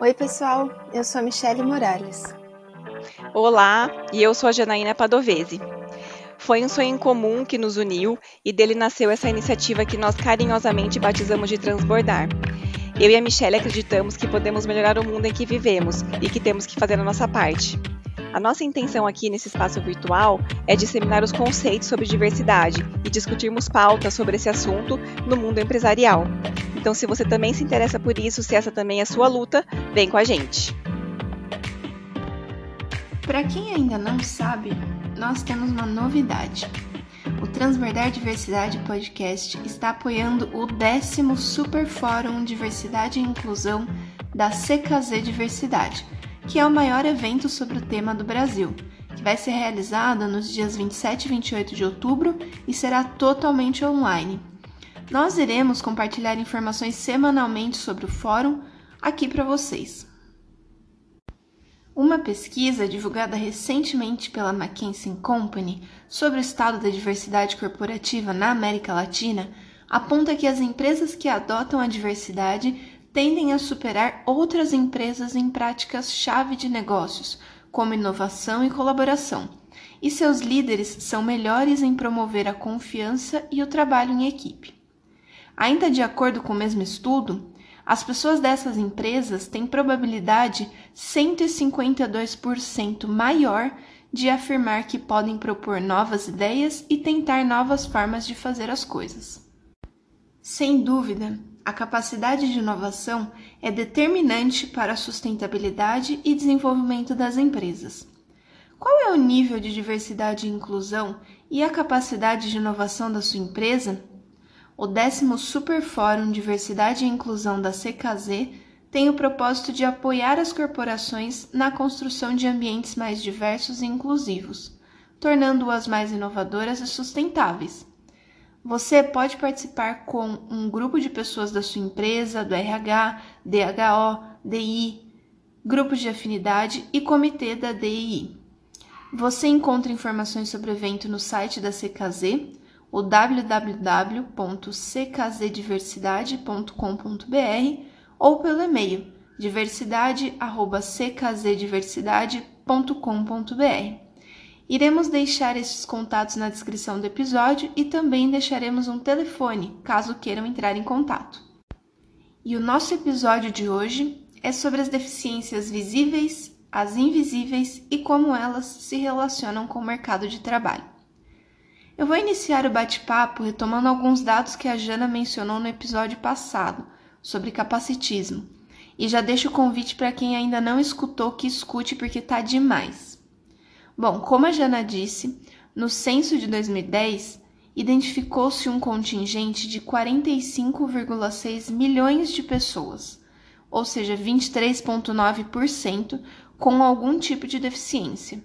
Oi, pessoal, eu sou a Michele Morales. Olá, e eu sou a Janaína Padovese. Foi um sonho em comum que nos uniu e dele nasceu essa iniciativa que nós carinhosamente batizamos de Transbordar. Eu e a Michelle acreditamos que podemos melhorar o mundo em que vivemos e que temos que fazer a nossa parte. A nossa intenção aqui nesse espaço virtual é disseminar os conceitos sobre diversidade e discutirmos pautas sobre esse assunto no mundo empresarial. Então, se você também se interessa por isso, se essa também é sua luta, vem com a gente. Para quem ainda não sabe, nós temos uma novidade. O Transbordar Diversidade Podcast está apoiando o décimo Super Fórum Diversidade e Inclusão da CKZ Diversidade, que é o maior evento sobre o tema do Brasil, que vai ser realizado nos dias 27 e 28 de outubro e será totalmente online. Nós iremos compartilhar informações semanalmente sobre o fórum aqui para vocês. Uma pesquisa divulgada recentemente pela McKinsey Company sobre o estado da diversidade corporativa na América Latina aponta que as empresas que adotam a diversidade tendem a superar outras empresas em práticas-chave de negócios, como inovação e colaboração, e seus líderes são melhores em promover a confiança e o trabalho em equipe. Ainda de acordo com o mesmo estudo, as pessoas dessas empresas têm probabilidade 152% maior de afirmar que podem propor novas ideias e tentar novas formas de fazer as coisas. Sem dúvida, a capacidade de inovação é determinante para a sustentabilidade e desenvolvimento das empresas. Qual é o nível de diversidade e inclusão e a capacidade de inovação da sua empresa? O décimo Super Fórum Diversidade e Inclusão da CKZ tem o propósito de apoiar as corporações na construção de ambientes mais diversos e inclusivos, tornando-as mais inovadoras e sustentáveis. Você pode participar com um grupo de pessoas da sua empresa, do RH, DHO, DI, grupos de afinidade e comitê da DI. Você encontra informações sobre o evento no site da CKZ o www.ckzdiversidade.com.br ou pelo e-mail diversidade@ckzdiversidade.com.br. Iremos deixar esses contatos na descrição do episódio e também deixaremos um telefone caso queiram entrar em contato. E o nosso episódio de hoje é sobre as deficiências visíveis, as invisíveis e como elas se relacionam com o mercado de trabalho. Eu vou iniciar o bate-papo retomando alguns dados que a Jana mencionou no episódio passado sobre capacitismo. E já deixo o convite para quem ainda não escutou que escute porque tá demais. Bom, como a Jana disse, no censo de 2010 identificou-se um contingente de 45,6 milhões de pessoas, ou seja, 23,9% com algum tipo de deficiência.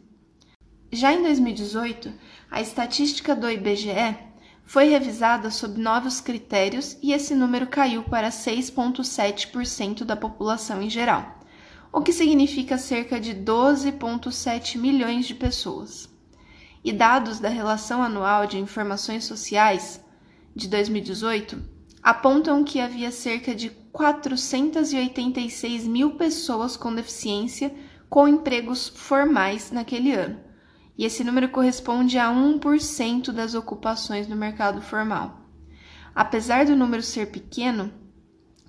Já em 2018, a estatística do IBGE foi revisada sob novos critérios e esse número caiu para 6,7% da população em geral, o que significa cerca de 12,7 milhões de pessoas. E dados da Relação Anual de Informações Sociais de 2018 apontam que havia cerca de 486 mil pessoas com deficiência com empregos formais naquele ano e esse número corresponde a 1% das ocupações no mercado formal. Apesar do número ser pequeno,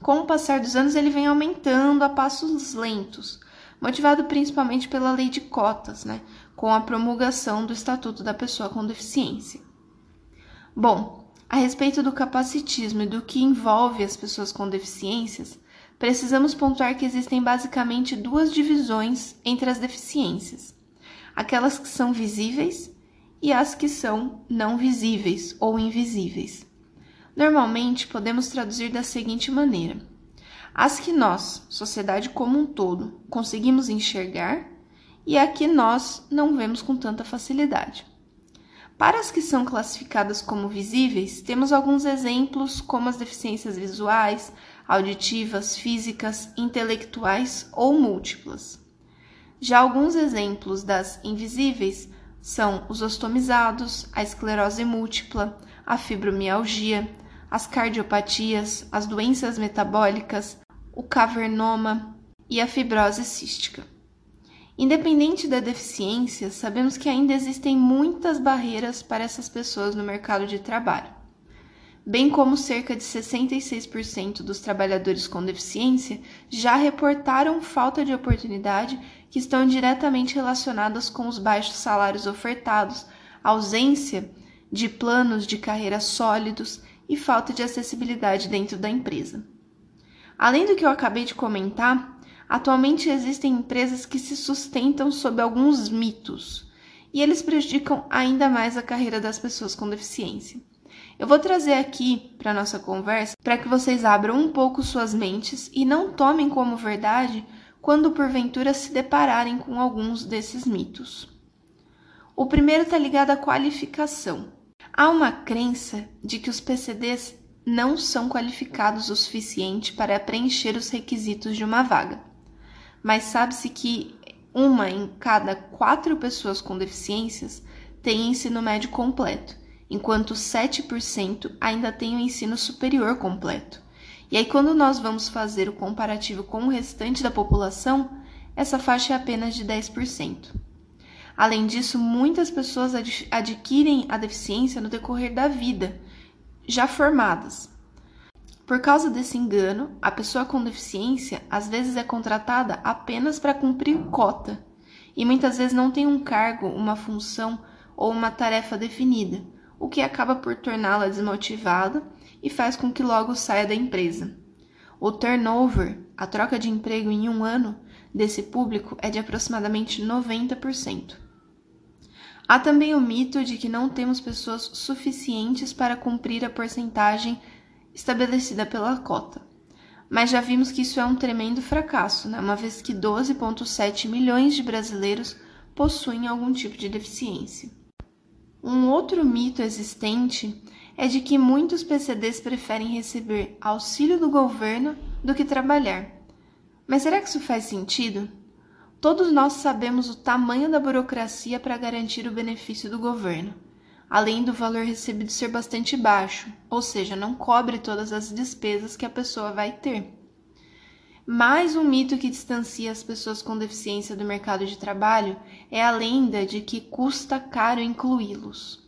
com o passar dos anos ele vem aumentando a passos lentos, motivado principalmente pela lei de cotas, né, com a promulgação do Estatuto da Pessoa com Deficiência. Bom, a respeito do capacitismo e do que envolve as pessoas com deficiências, precisamos pontuar que existem basicamente duas divisões entre as deficiências aquelas que são visíveis e as que são não visíveis ou invisíveis. Normalmente podemos traduzir da seguinte maneira: as que nós, sociedade como um todo, conseguimos enxergar e a que nós não vemos com tanta facilidade. Para as que são classificadas como visíveis, temos alguns exemplos, como as deficiências visuais, auditivas, físicas, intelectuais ou múltiplas. Já alguns exemplos das invisíveis são os ostomizados, a esclerose múltipla, a fibromialgia, as cardiopatias, as doenças metabólicas, o cavernoma e a fibrose cística. Independente da deficiência, sabemos que ainda existem muitas barreiras para essas pessoas no mercado de trabalho, bem como cerca de 66% dos trabalhadores com deficiência já reportaram falta de oportunidade que estão diretamente relacionadas com os baixos salários ofertados, ausência de planos de carreira sólidos e falta de acessibilidade dentro da empresa. Além do que eu acabei de comentar, Atualmente existem empresas que se sustentam sob alguns mitos e eles prejudicam ainda mais a carreira das pessoas com deficiência. Eu vou trazer aqui para nossa conversa para que vocês abram um pouco suas mentes e não tomem como verdade quando porventura se depararem com alguns desses mitos. O primeiro está ligado à qualificação. Há uma crença de que os PCDs não são qualificados o suficiente para preencher os requisitos de uma vaga mas sabe-se que uma em cada quatro pessoas com deficiências tem ensino médio completo, enquanto 7% ainda tem o ensino superior completo. E aí, quando nós vamos fazer o comparativo com o restante da população, essa faixa é apenas de 10%. Além disso, muitas pessoas adquirem a deficiência no decorrer da vida, já formadas, por causa desse engano, a pessoa com deficiência às vezes é contratada apenas para cumprir cota e muitas vezes não tem um cargo, uma função ou uma tarefa definida, o que acaba por torná-la desmotivada e faz com que logo saia da empresa. O turnover, a troca de emprego em um ano, desse público é de aproximadamente 90%. Há também o mito de que não temos pessoas suficientes para cumprir a porcentagem estabelecida pela cota. Mas já vimos que isso é um tremendo fracasso, né? uma vez que 12,7 milhões de brasileiros possuem algum tipo de deficiência. Um outro mito existente é de que muitos PCDs preferem receber auxílio do governo do que trabalhar. Mas será que isso faz sentido? Todos nós sabemos o tamanho da burocracia para garantir o benefício do governo além do valor recebido ser bastante baixo, ou seja, não cobre todas as despesas que a pessoa vai ter. Mais um mito que distancia as pessoas com deficiência do mercado de trabalho é a lenda de que custa caro incluí-los.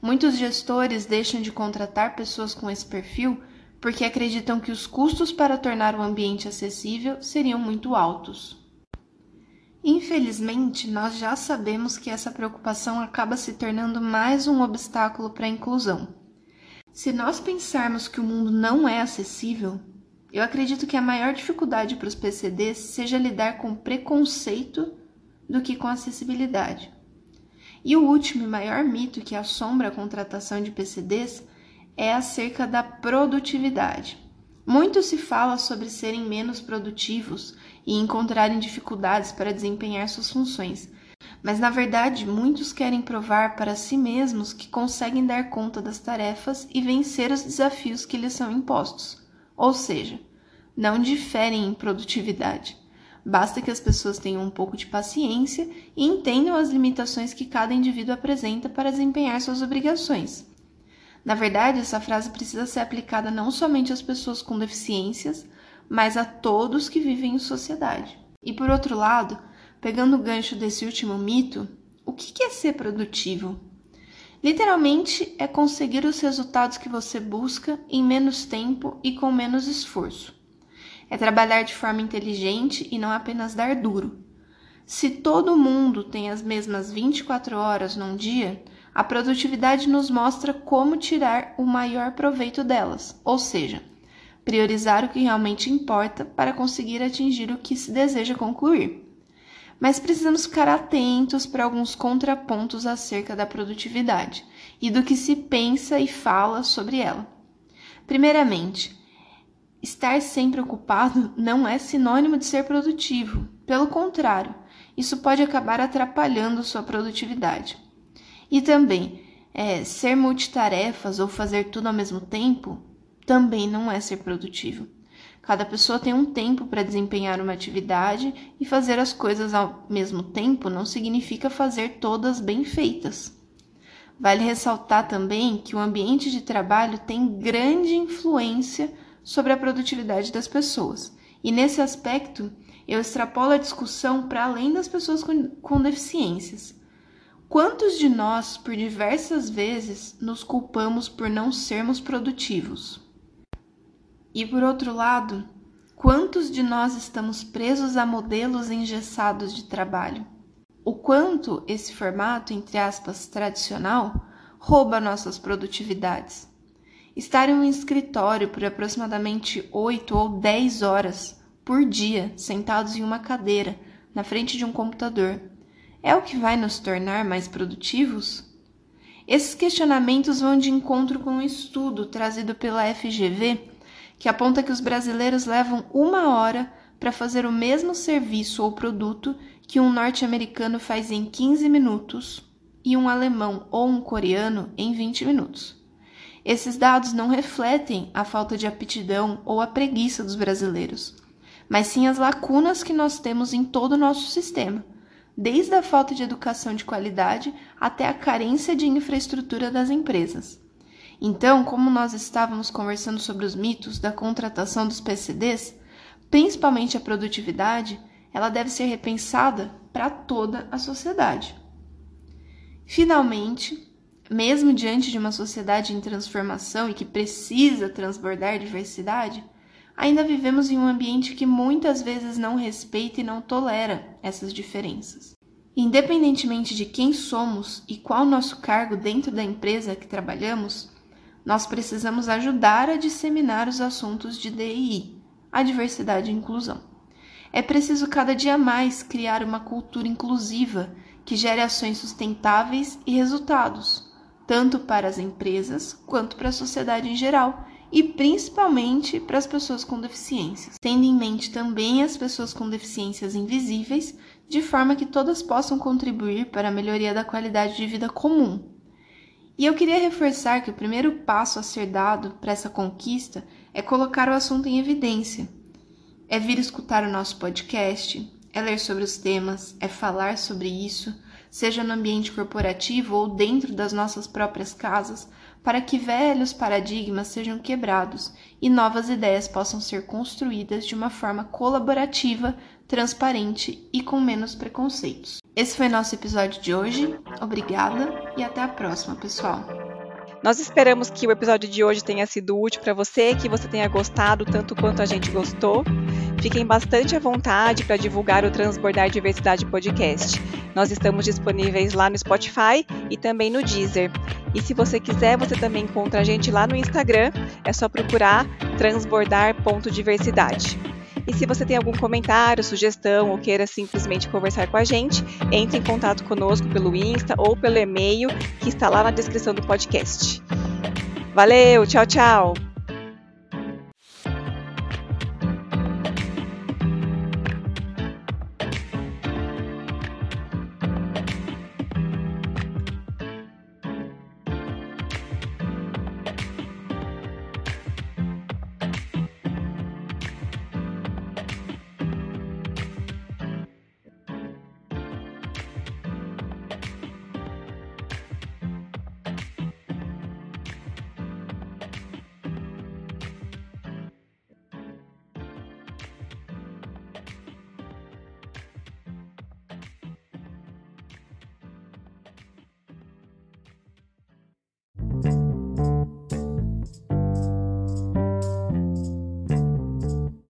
Muitos gestores deixam de contratar pessoas com esse perfil porque acreditam que os custos para tornar o ambiente acessível seriam muito altos. Infelizmente, nós já sabemos que essa preocupação acaba se tornando mais um obstáculo para a inclusão. Se nós pensarmos que o mundo não é acessível, eu acredito que a maior dificuldade para os PCDs seja lidar com preconceito do que com acessibilidade. E o último e maior mito que assombra a contratação de PCDs é acerca da produtividade. Muito se fala sobre serem menos produtivos e encontrarem dificuldades para desempenhar suas funções, mas na verdade muitos querem provar para si mesmos que conseguem dar conta das tarefas e vencer os desafios que lhes são impostos. Ou seja, não diferem em produtividade. Basta que as pessoas tenham um pouco de paciência e entendam as limitações que cada indivíduo apresenta para desempenhar suas obrigações. Na verdade, essa frase precisa ser aplicada não somente às pessoas com deficiências, mas a todos que vivem em sociedade. E por outro lado, pegando o gancho desse último mito, o que é ser produtivo? Literalmente é conseguir os resultados que você busca em menos tempo e com menos esforço. É trabalhar de forma inteligente e não apenas dar duro. Se todo mundo tem as mesmas 24 horas num dia, a produtividade nos mostra como tirar o maior proveito delas, ou seja, priorizar o que realmente importa para conseguir atingir o que se deseja concluir. Mas precisamos ficar atentos para alguns contrapontos acerca da produtividade e do que se pensa e fala sobre ela. Primeiramente, estar sempre ocupado não é sinônimo de ser produtivo. Pelo contrário, isso pode acabar atrapalhando sua produtividade. E também, é, ser multitarefas ou fazer tudo ao mesmo tempo também não é ser produtivo. Cada pessoa tem um tempo para desempenhar uma atividade e fazer as coisas ao mesmo tempo não significa fazer todas bem feitas. Vale ressaltar também que o ambiente de trabalho tem grande influência sobre a produtividade das pessoas. E nesse aspecto, eu extrapolo a discussão para além das pessoas com, com deficiências. Quantos de nós, por diversas vezes, nos culpamos por não sermos produtivos? E por outro lado, quantos de nós estamos presos a modelos engessados de trabalho? O quanto esse formato, entre aspas, tradicional, rouba nossas produtividades? Estar em um escritório por aproximadamente 8 ou 10 horas por dia, sentados em uma cadeira, na frente de um computador, é o que vai nos tornar mais produtivos? Esses questionamentos vão de encontro com um estudo trazido pela FGV que aponta que os brasileiros levam uma hora para fazer o mesmo serviço ou produto que um norte-americano faz em 15 minutos e um alemão ou um coreano em 20 minutos. Esses dados não refletem a falta de aptidão ou a preguiça dos brasileiros, mas sim as lacunas que nós temos em todo o nosso sistema desde a falta de educação de qualidade até a carência de infraestrutura das empresas. Então, como nós estávamos conversando sobre os mitos da contratação dos PCDs, principalmente a produtividade, ela deve ser repensada para toda a sociedade. Finalmente, mesmo diante de uma sociedade em transformação e que precisa transbordar diversidade, ainda vivemos em um ambiente que muitas vezes não respeita e não tolera essas diferenças. Independentemente de quem somos e qual nosso cargo dentro da empresa que trabalhamos, nós precisamos ajudar a disseminar os assuntos de DI, a diversidade e inclusão. É preciso cada dia mais criar uma cultura inclusiva que gere ações sustentáveis e resultados, tanto para as empresas quanto para a sociedade em geral e principalmente para as pessoas com deficiências, tendo em mente também as pessoas com deficiências invisíveis, de forma que todas possam contribuir para a melhoria da qualidade de vida comum. E eu queria reforçar que o primeiro passo a ser dado para essa conquista é colocar o assunto em evidência. É vir escutar o nosso podcast, é ler sobre os temas, é falar sobre isso, seja no ambiente corporativo ou dentro das nossas próprias casas, para que velhos paradigmas sejam quebrados e novas ideias possam ser construídas de uma forma colaborativa, transparente e com menos preconceitos. Esse foi nosso episódio de hoje. Obrigada e até a próxima, pessoal. Nós esperamos que o episódio de hoje tenha sido útil para você, que você tenha gostado tanto quanto a gente gostou. Fiquem bastante à vontade para divulgar o Transbordar Diversidade Podcast. Nós estamos disponíveis lá no Spotify e também no Deezer. E se você quiser, você também encontra a gente lá no Instagram. É só procurar transbordar.diversidade. E se você tem algum comentário, sugestão ou queira simplesmente conversar com a gente, entre em contato conosco pelo Insta ou pelo e-mail que está lá na descrição do podcast. Valeu, tchau, tchau!